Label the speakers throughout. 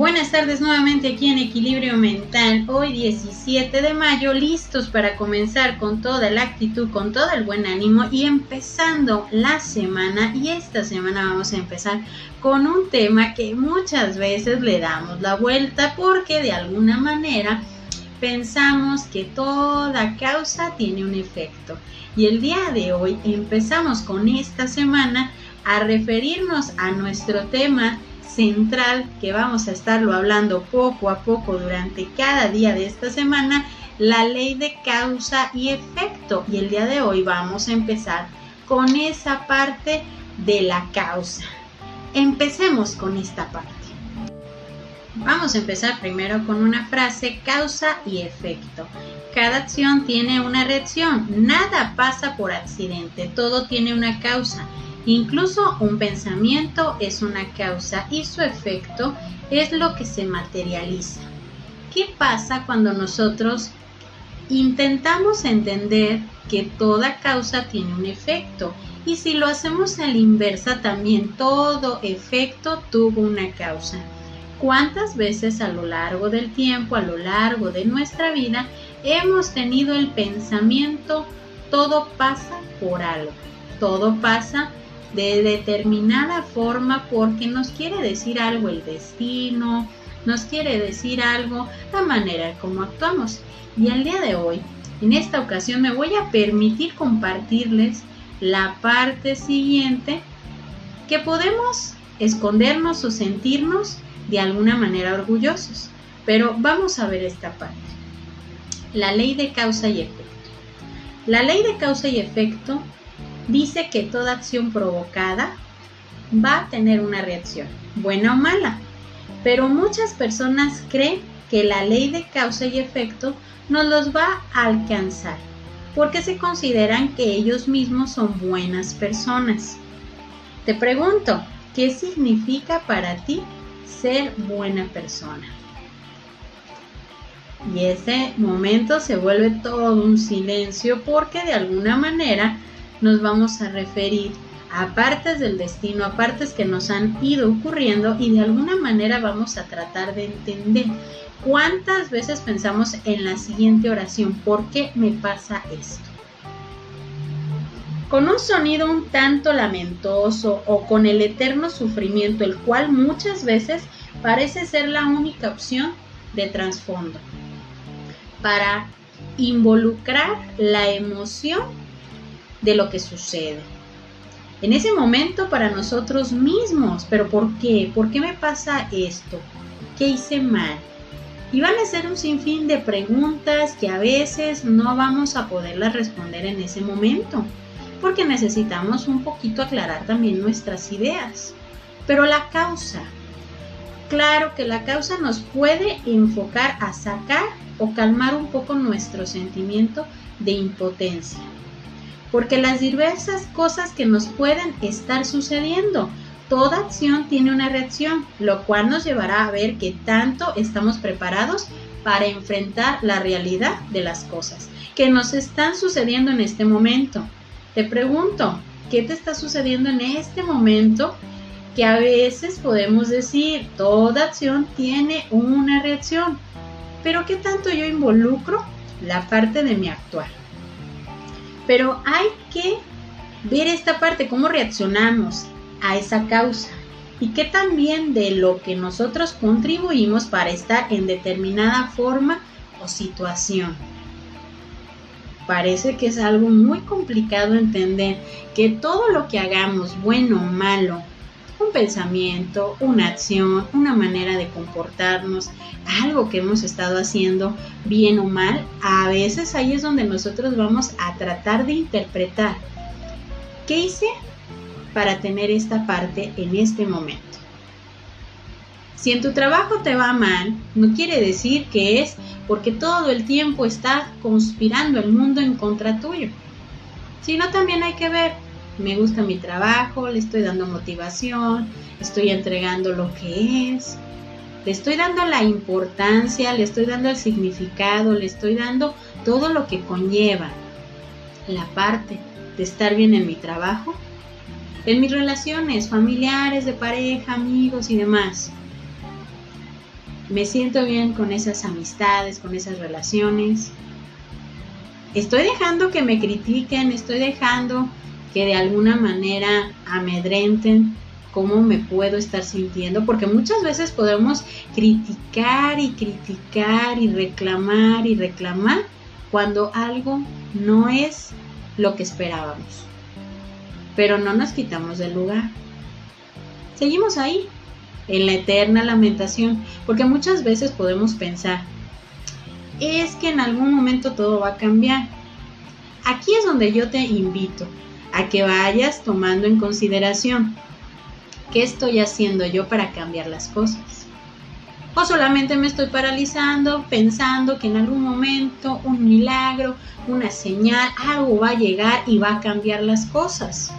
Speaker 1: Buenas tardes nuevamente aquí en Equilibrio Mental, hoy 17 de mayo, listos para comenzar con toda la actitud, con todo el buen ánimo y empezando la semana. Y esta semana vamos a empezar con un tema que muchas veces le damos la vuelta porque de alguna manera pensamos que toda causa tiene un efecto. Y el día de hoy empezamos con esta semana a referirnos a nuestro tema central que vamos a estarlo hablando poco a poco durante cada día de esta semana, la ley de causa y efecto. Y el día de hoy vamos a empezar con esa parte de la causa. Empecemos con esta parte. Vamos a empezar primero con una frase causa y efecto. Cada acción tiene una reacción, nada pasa por accidente, todo tiene una causa. Incluso un pensamiento es una causa y su efecto es lo que se materializa. ¿Qué pasa cuando nosotros intentamos entender que toda causa tiene un efecto? Y si lo hacemos a la inversa, también todo efecto tuvo una causa. ¿Cuántas veces a lo largo del tiempo, a lo largo de nuestra vida, hemos tenido el pensamiento, todo pasa por algo, todo pasa de determinada forma porque nos quiere decir algo el destino, nos quiere decir algo la manera como actuamos. Y al día de hoy, en esta ocasión, me voy a permitir compartirles la parte siguiente que podemos escondernos o sentirnos de alguna manera orgullosos. Pero vamos a ver esta parte. La ley de causa y efecto. La ley de causa y efecto dice que toda acción provocada va a tener una reacción, buena o mala. Pero muchas personas creen que la ley de causa y efecto no los va a alcanzar porque se consideran que ellos mismos son buenas personas. Te pregunto, ¿qué significa para ti ser buena persona? Y ese momento se vuelve todo un silencio porque de alguna manera nos vamos a referir a partes del destino, a partes que nos han ido ocurriendo y de alguna manera vamos a tratar de entender cuántas veces pensamos en la siguiente oración, ¿por qué me pasa esto? Con un sonido un tanto lamentoso o con el eterno sufrimiento, el cual muchas veces parece ser la única opción de trasfondo, para involucrar la emoción de lo que sucede. En ese momento para nosotros mismos, pero ¿por qué? ¿Por qué me pasa esto? ¿Qué hice mal? Y van a ser un sinfín de preguntas que a veces no vamos a poderlas responder en ese momento, porque necesitamos un poquito aclarar también nuestras ideas. Pero la causa, claro que la causa nos puede enfocar a sacar o calmar un poco nuestro sentimiento de impotencia porque las diversas cosas que nos pueden estar sucediendo, toda acción tiene una reacción, lo cual nos llevará a ver que tanto estamos preparados para enfrentar la realidad de las cosas que nos están sucediendo en este momento. Te pregunto, ¿qué te está sucediendo en este momento? Que a veces podemos decir, toda acción tiene una reacción, pero ¿qué tanto yo involucro la parte de mi actuar? Pero hay que ver esta parte, cómo reaccionamos a esa causa y qué también de lo que nosotros contribuimos para estar en determinada forma o situación. Parece que es algo muy complicado entender que todo lo que hagamos, bueno o malo, un pensamiento, una acción, una manera de comportarnos, algo que hemos estado haciendo bien o mal, a veces ahí es donde nosotros vamos a tratar de interpretar qué hice para tener esta parte en este momento. Si en tu trabajo te va mal, no quiere decir que es porque todo el tiempo está conspirando el mundo en contra tuyo, sino también hay que ver me gusta mi trabajo, le estoy dando motivación, estoy entregando lo que es, le estoy dando la importancia, le estoy dando el significado, le estoy dando todo lo que conlleva la parte de estar bien en mi trabajo, en mis relaciones familiares, de pareja, amigos y demás. me siento bien con esas amistades, con esas relaciones. Estoy dejando que me critiquen, estoy dejando que de alguna manera amedrenten cómo me puedo estar sintiendo, porque muchas veces podemos criticar y criticar y reclamar y reclamar cuando algo no es lo que esperábamos. Pero no nos quitamos del lugar. Seguimos ahí, en la eterna lamentación, porque muchas veces podemos pensar, es que en algún momento todo va a cambiar. Aquí es donde yo te invito a que vayas tomando en consideración qué estoy haciendo yo para cambiar las cosas. O solamente me estoy paralizando pensando que en algún momento un milagro, una señal, algo va a llegar y va a cambiar las cosas.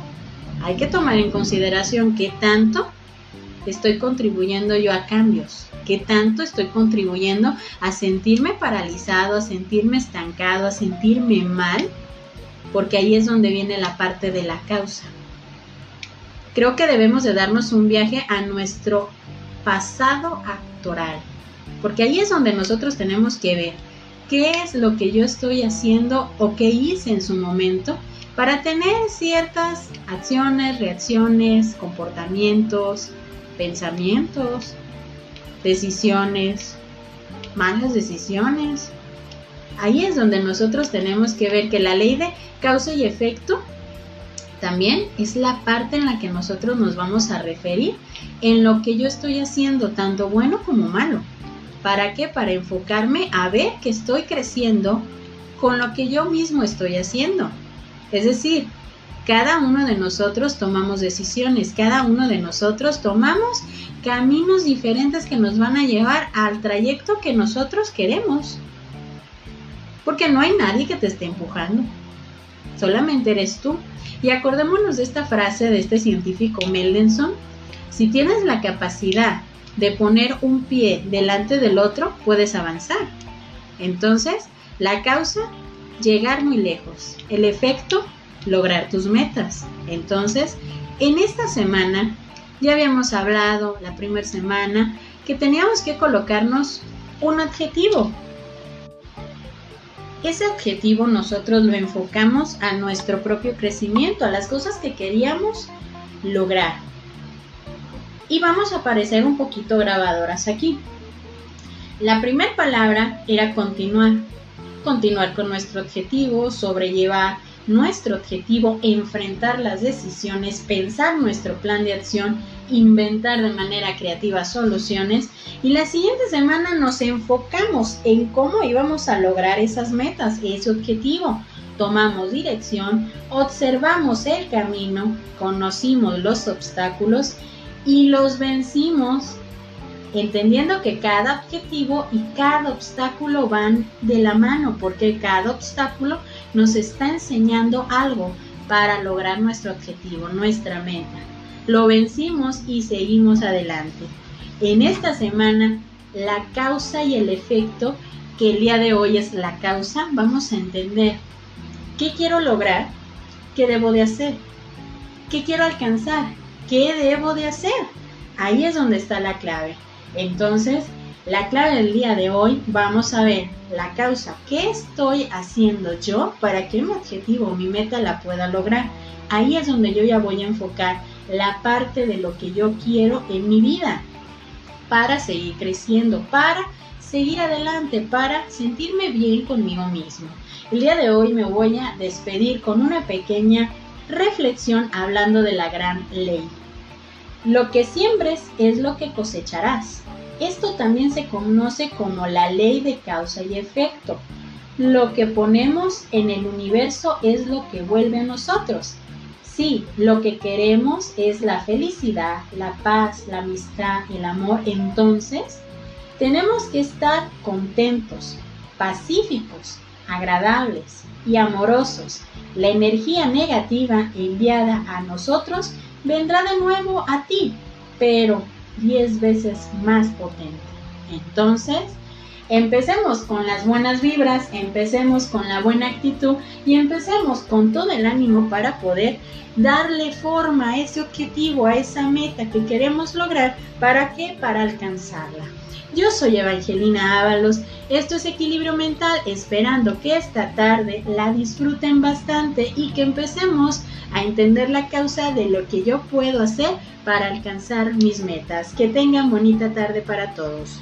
Speaker 1: Hay que tomar en consideración qué tanto estoy contribuyendo yo a cambios? ¿Qué tanto estoy contribuyendo a sentirme paralizado, a sentirme estancado, a sentirme mal? Porque ahí es donde viene la parte de la causa. Creo que debemos de darnos un viaje a nuestro pasado actoral, porque ahí es donde nosotros tenemos que ver qué es lo que yo estoy haciendo o qué hice en su momento para tener ciertas acciones, reacciones, comportamientos, pensamientos, decisiones, malas decisiones. Ahí es donde nosotros tenemos que ver que la ley de causa y efecto también es la parte en la que nosotros nos vamos a referir en lo que yo estoy haciendo, tanto bueno como malo. ¿Para qué? Para enfocarme a ver que estoy creciendo con lo que yo mismo estoy haciendo. Es decir, cada uno de nosotros tomamos decisiones, cada uno de nosotros tomamos caminos diferentes que nos van a llevar al trayecto que nosotros queremos. Porque no hay nadie que te esté empujando, solamente eres tú. Y acordémonos de esta frase de este científico Meldenson, si tienes la capacidad de poner un pie delante del otro, puedes avanzar. Entonces, la causa, llegar muy lejos. El efecto, lograr tus metas. Entonces, en esta semana ya habíamos hablado la primera semana que teníamos que colocarnos un objetivo. Ese objetivo nosotros lo enfocamos a nuestro propio crecimiento, a las cosas que queríamos lograr. Y vamos a aparecer un poquito grabadoras aquí. La primera palabra era continuar. Continuar con nuestro objetivo, sobrellevar nuestro objetivo, enfrentar las decisiones, pensar nuestro plan de acción, inventar de manera creativa soluciones y la siguiente semana nos enfocamos en cómo íbamos a lograr esas metas, ese objetivo. Tomamos dirección, observamos el camino, conocimos los obstáculos y los vencimos entendiendo que cada objetivo y cada obstáculo van de la mano, porque cada obstáculo nos está enseñando algo para lograr nuestro objetivo, nuestra meta. Lo vencimos y seguimos adelante. En esta semana, la causa y el efecto, que el día de hoy es la causa, vamos a entender qué quiero lograr, qué debo de hacer, qué quiero alcanzar, qué debo de hacer. Ahí es donde está la clave. Entonces, la clave del día de hoy, vamos a ver la causa. ¿Qué estoy haciendo yo para que mi objetivo, mi meta la pueda lograr? Ahí es donde yo ya voy a enfocar la parte de lo que yo quiero en mi vida para seguir creciendo, para seguir adelante, para sentirme bien conmigo mismo. El día de hoy me voy a despedir con una pequeña reflexión hablando de la gran ley. Lo que siembres es lo que cosecharás. Esto también se conoce como la ley de causa y efecto. Lo que ponemos en el universo es lo que vuelve a nosotros. Si lo que queremos es la felicidad, la paz, la amistad, el amor, entonces tenemos que estar contentos, pacíficos, agradables y amorosos. La energía negativa enviada a nosotros vendrá de nuevo a ti, pero diez veces más potente. Entonces, Empecemos con las buenas vibras, empecemos con la buena actitud y empecemos con todo el ánimo para poder darle forma a ese objetivo, a esa meta que queremos lograr. ¿Para qué? Para alcanzarla. Yo soy Evangelina Ábalos, esto es Equilibrio Mental, esperando que esta tarde la disfruten bastante y que empecemos a entender la causa de lo que yo puedo hacer para alcanzar mis metas. Que tengan bonita tarde para todos.